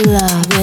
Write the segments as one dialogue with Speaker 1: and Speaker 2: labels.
Speaker 1: Love,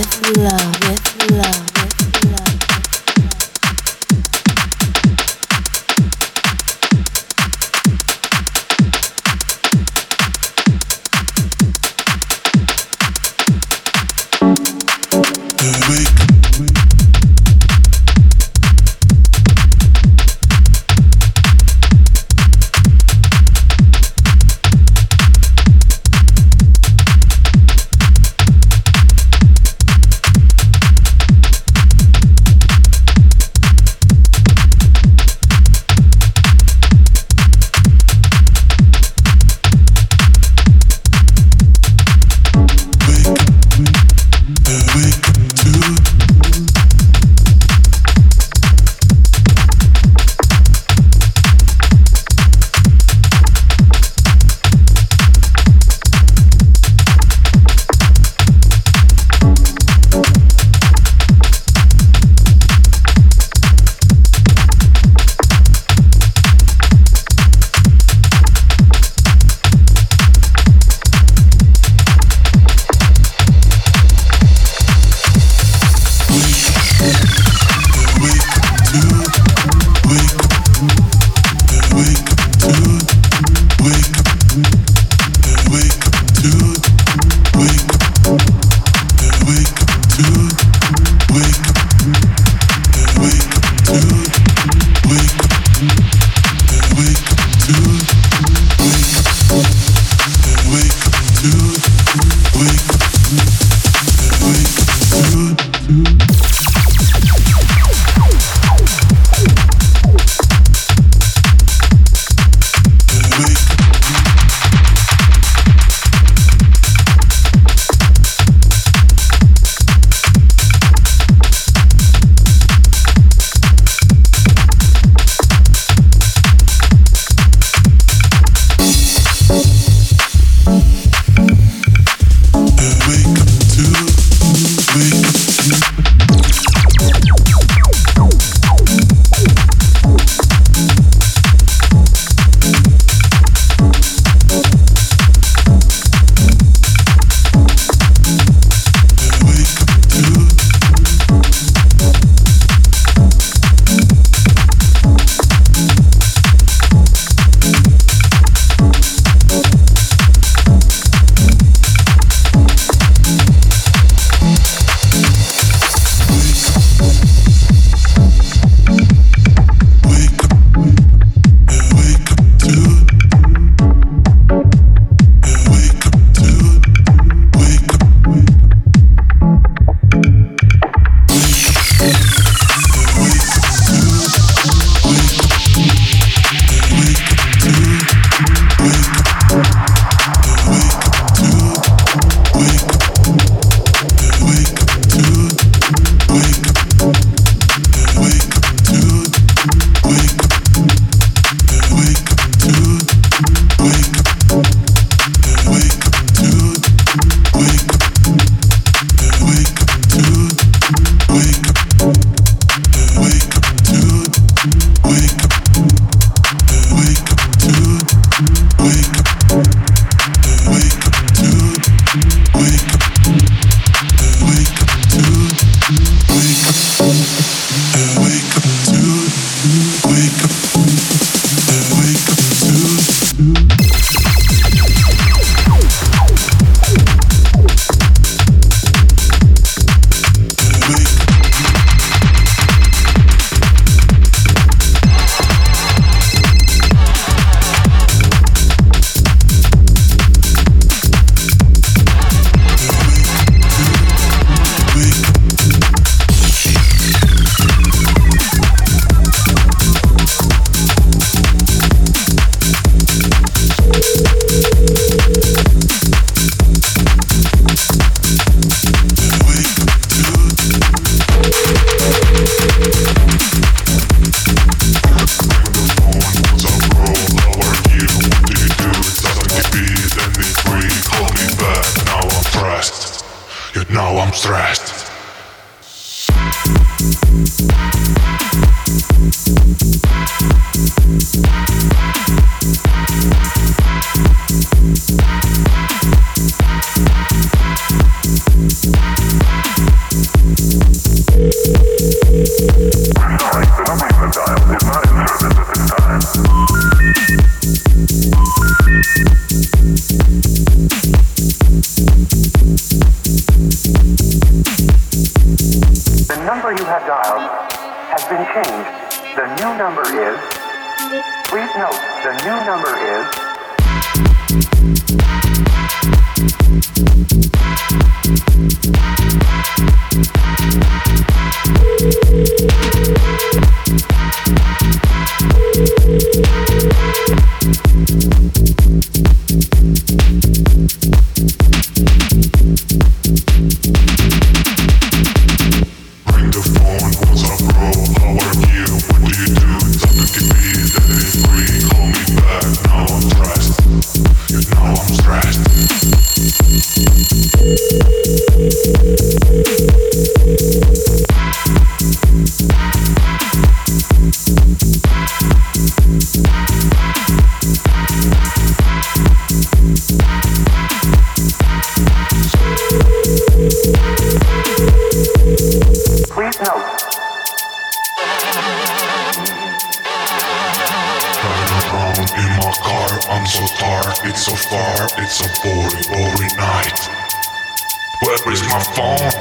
Speaker 2: my phone?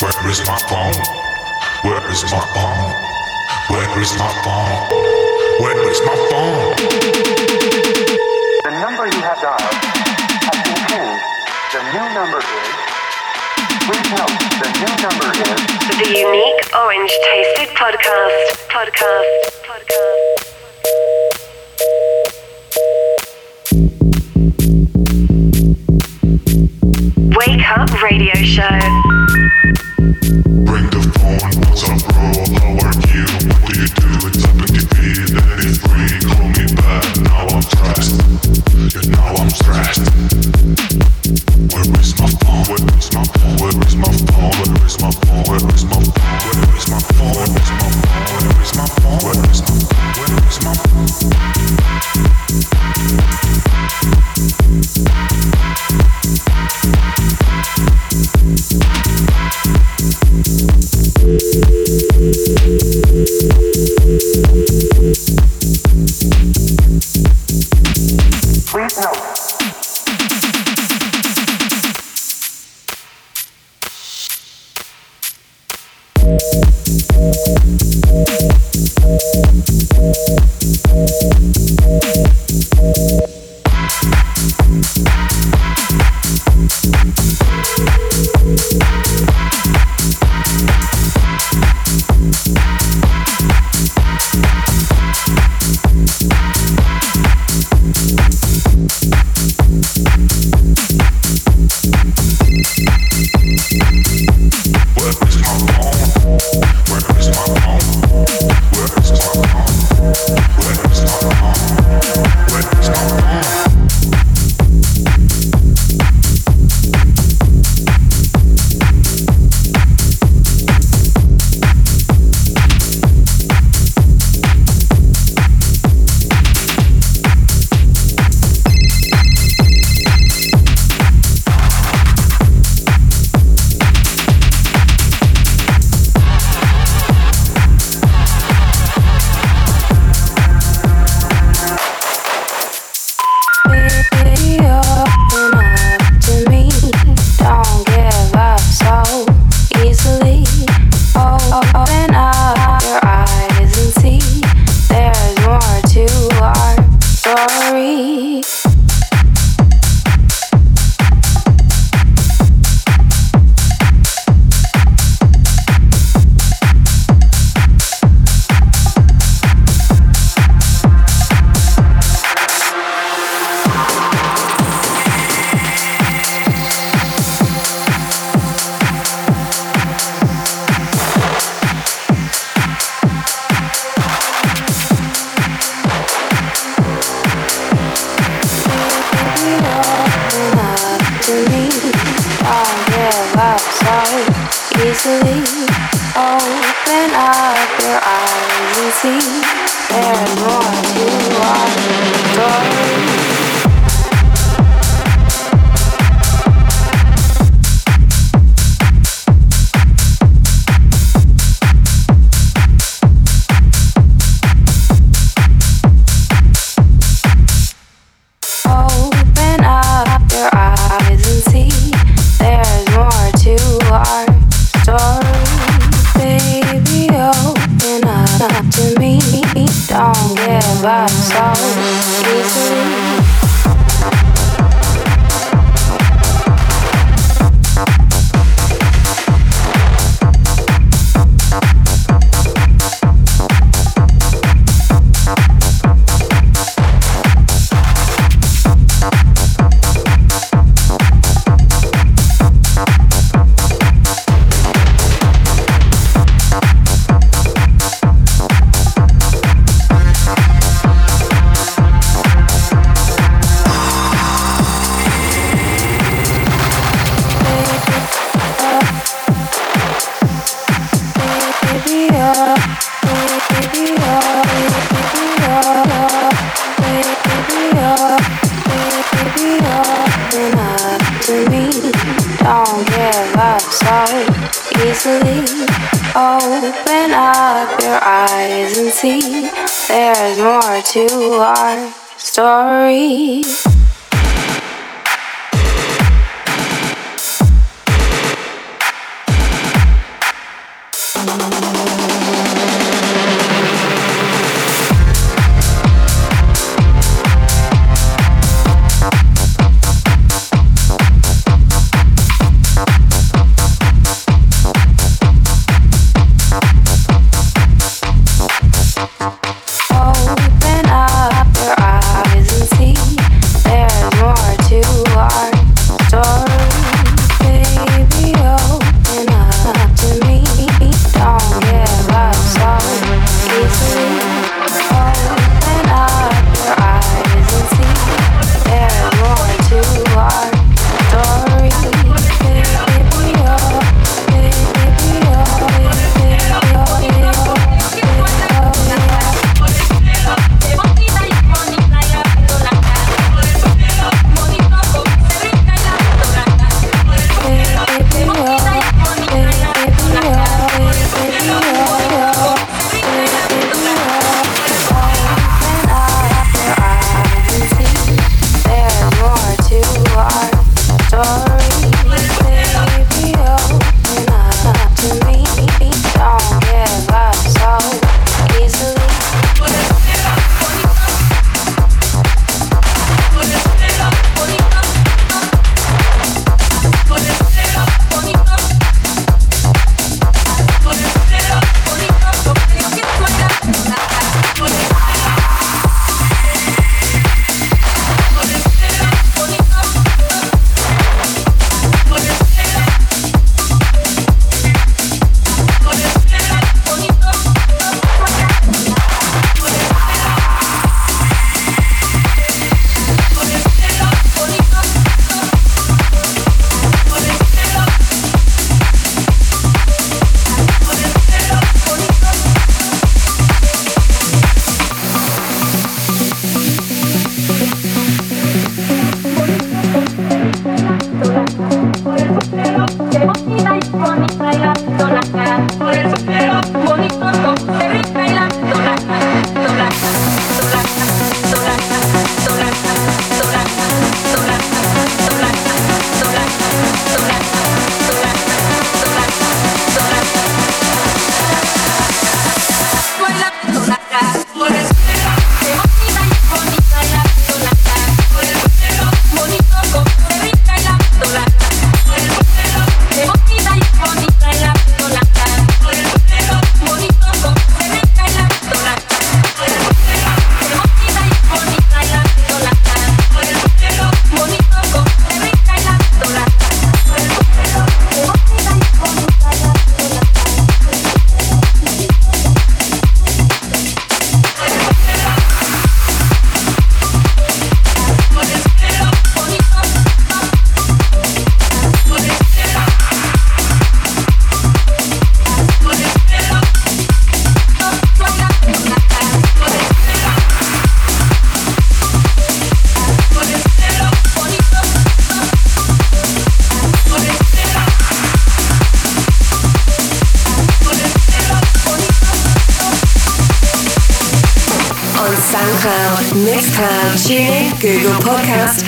Speaker 2: Where is my phone? Where is my phone? Where is my phone? Where is my phone?
Speaker 3: The number you have dialed has been changed. The new number is. Please note, the new number is.
Speaker 4: The Unique Orange Tasted Podcast. Podcast. Podcast. Radio Show.
Speaker 2: Bring the phone, what's up, bro? You? What do you do? It's free. Call me back, now I'm stressed. Yeah, now I'm stressed. Where is my phone? Where is my phone? Where is my phone? Where is my phone? Where is my phone? Where is my phone? Where is my phone? Where is my phone?
Speaker 5: Te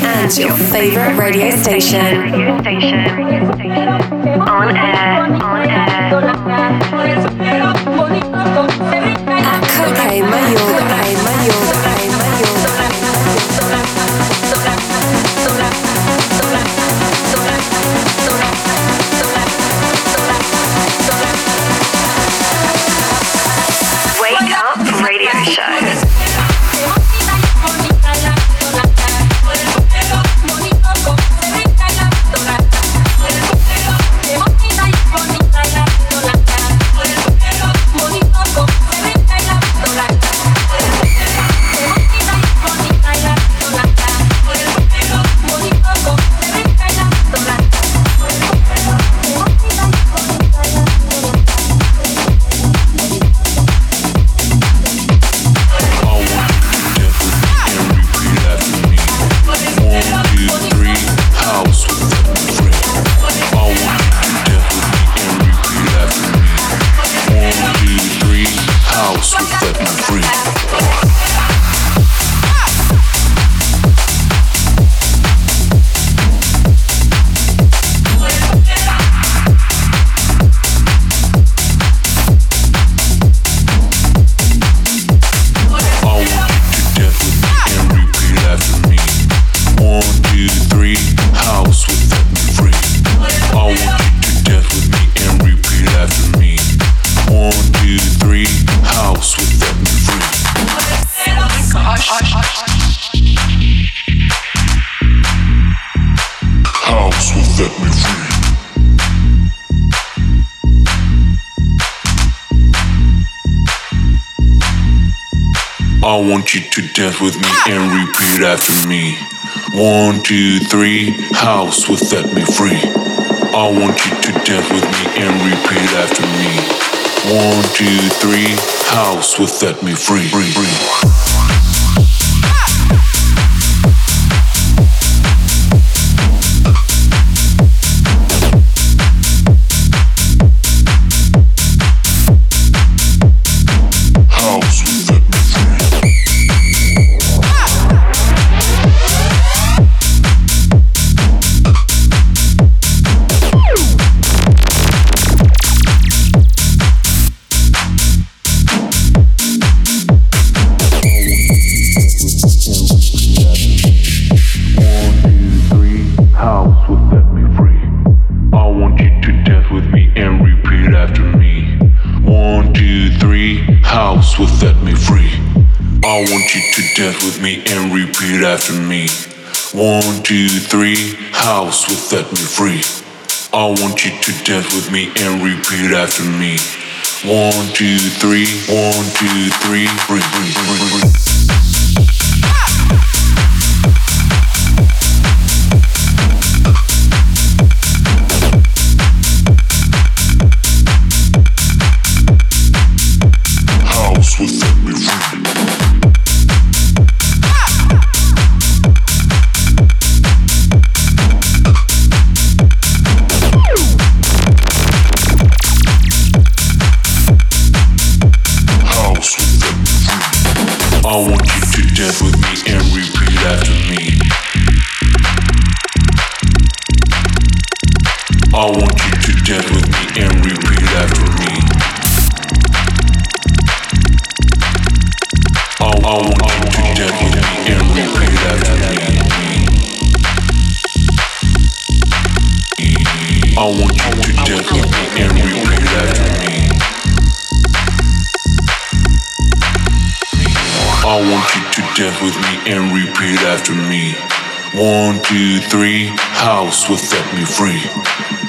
Speaker 6: and your favorite radio station.
Speaker 4: On air, on air.
Speaker 7: Dance with me and repeat after me. One, two, three, house will set me free. I want you to dance with me and repeat after me. One, two, three, house will set me free. free, free. After me. One, two, three, house will set me free. I want you to dance with me and repeat after me. One, two, three, one, two, three, free, free, free, free. house will set me free.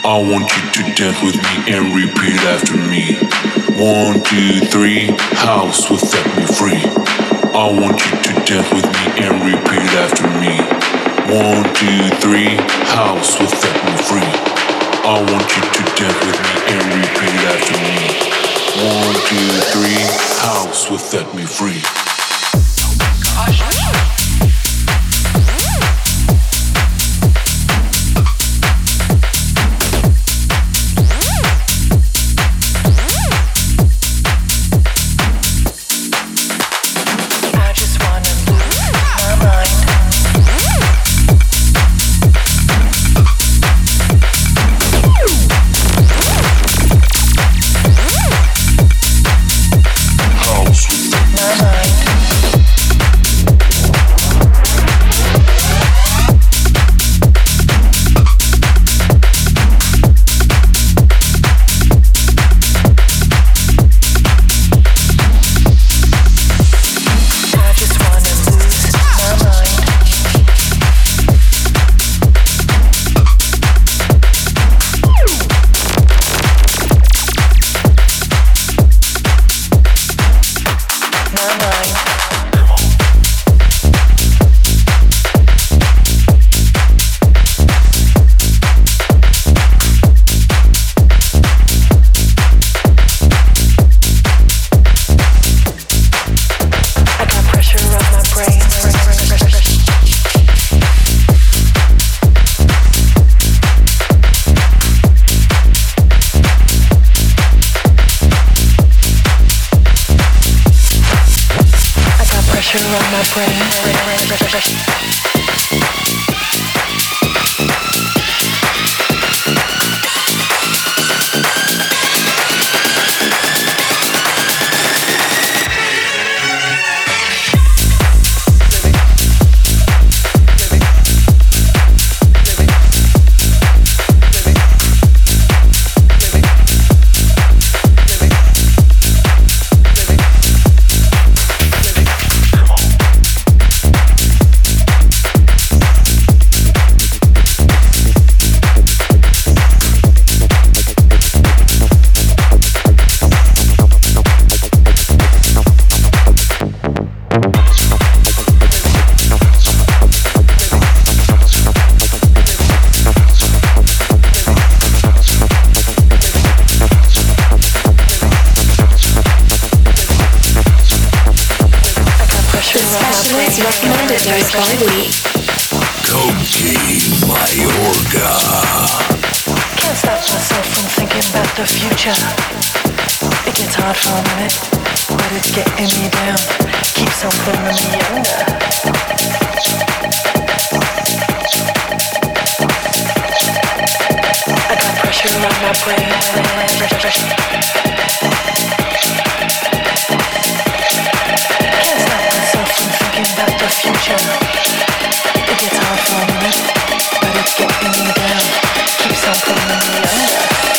Speaker 7: I want you to dance with me and repeat after me. One, two, three, house will set me free. I want you to dance with me and repeat after me. One, two, three, house will set me free. I want you to dance with me and repeat after me. One, two, three, house will set me free.
Speaker 8: specialist recommended those
Speaker 9: Mayorga.
Speaker 8: Can't stop myself from thinking about the future. It gets hard for a minute, but it's getting me down. Keeps on pulling me under. I got pressure on my brain. It's hard for a minute, but it's getting me down. Keeps on me.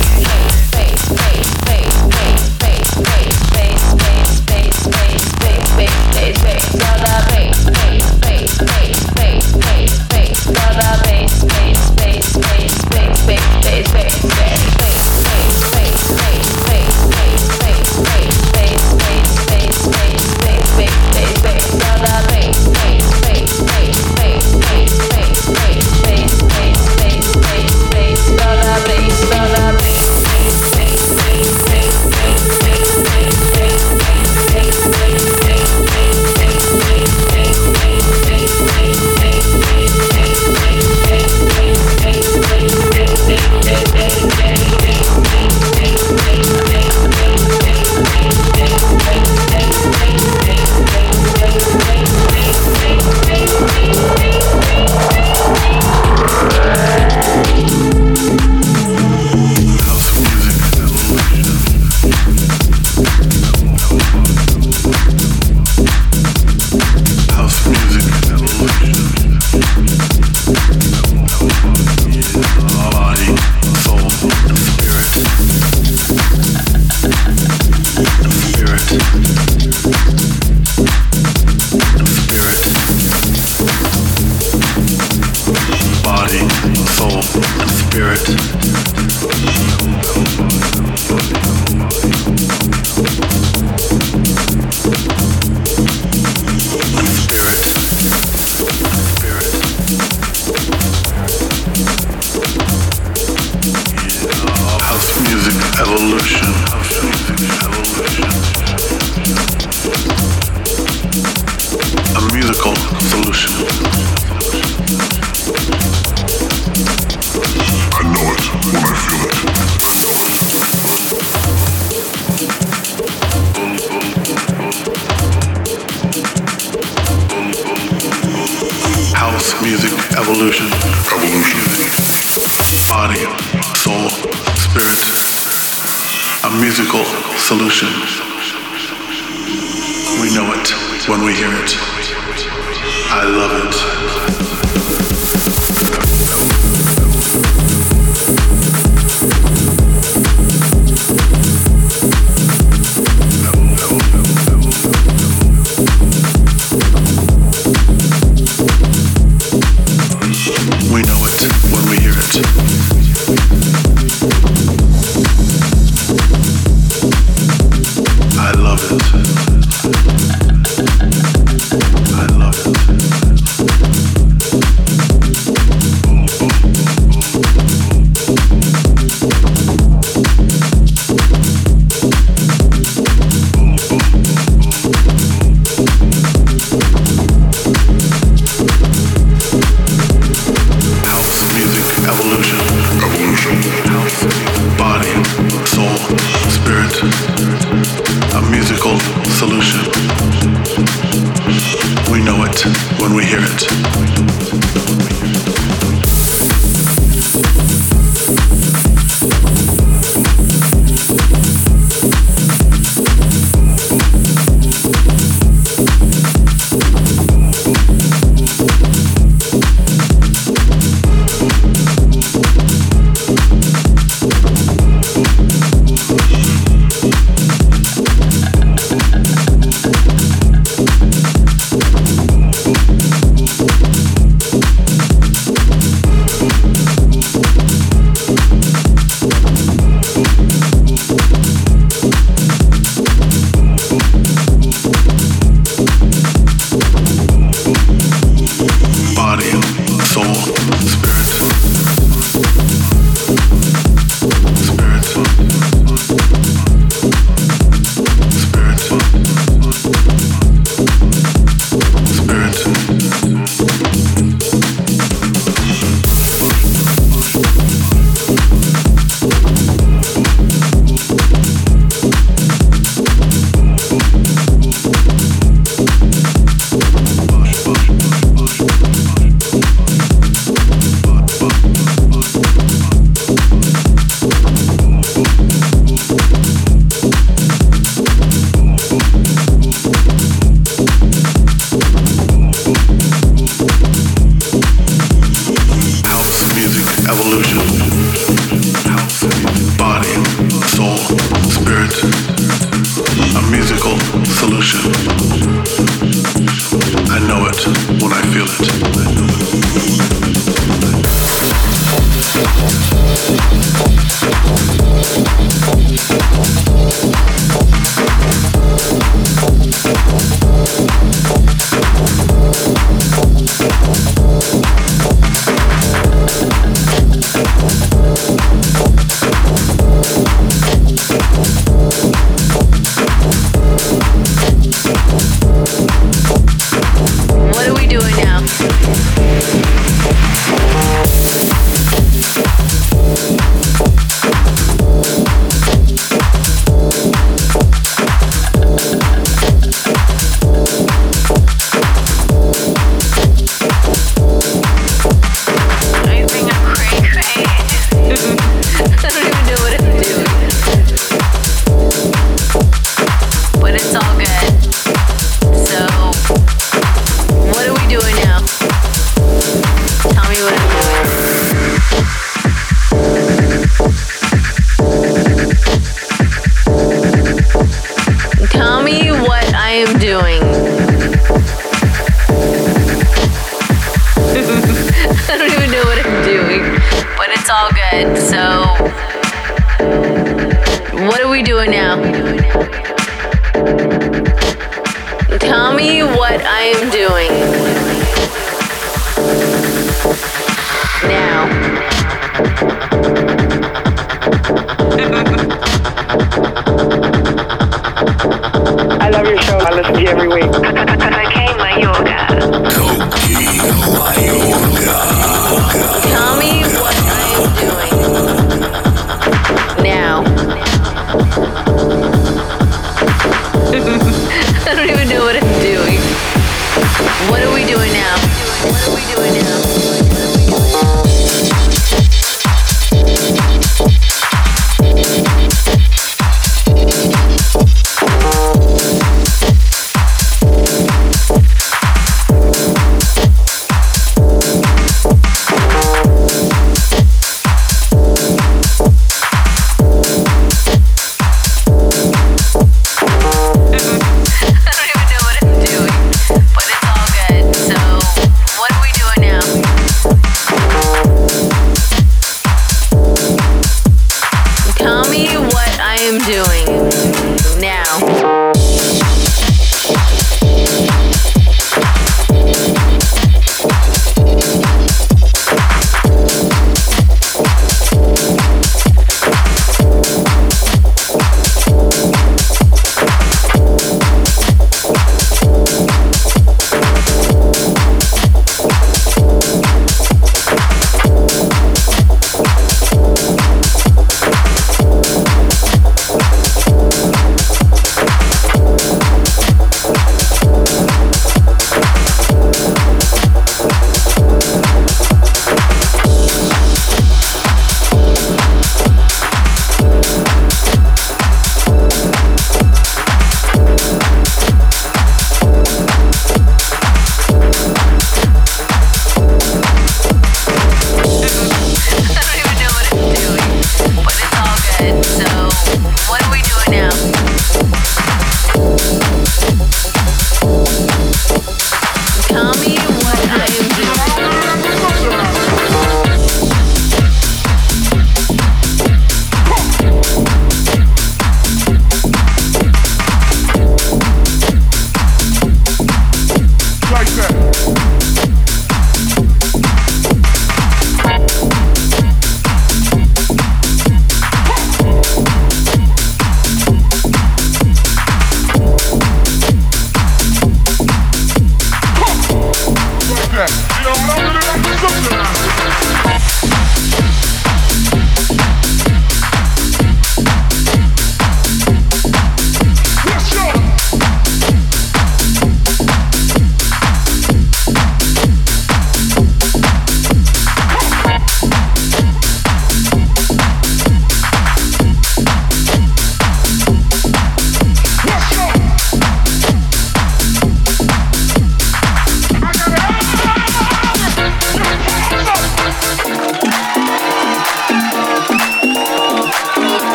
Speaker 10: I don't even know what I'm doing. What are we doing now? What are we doing now?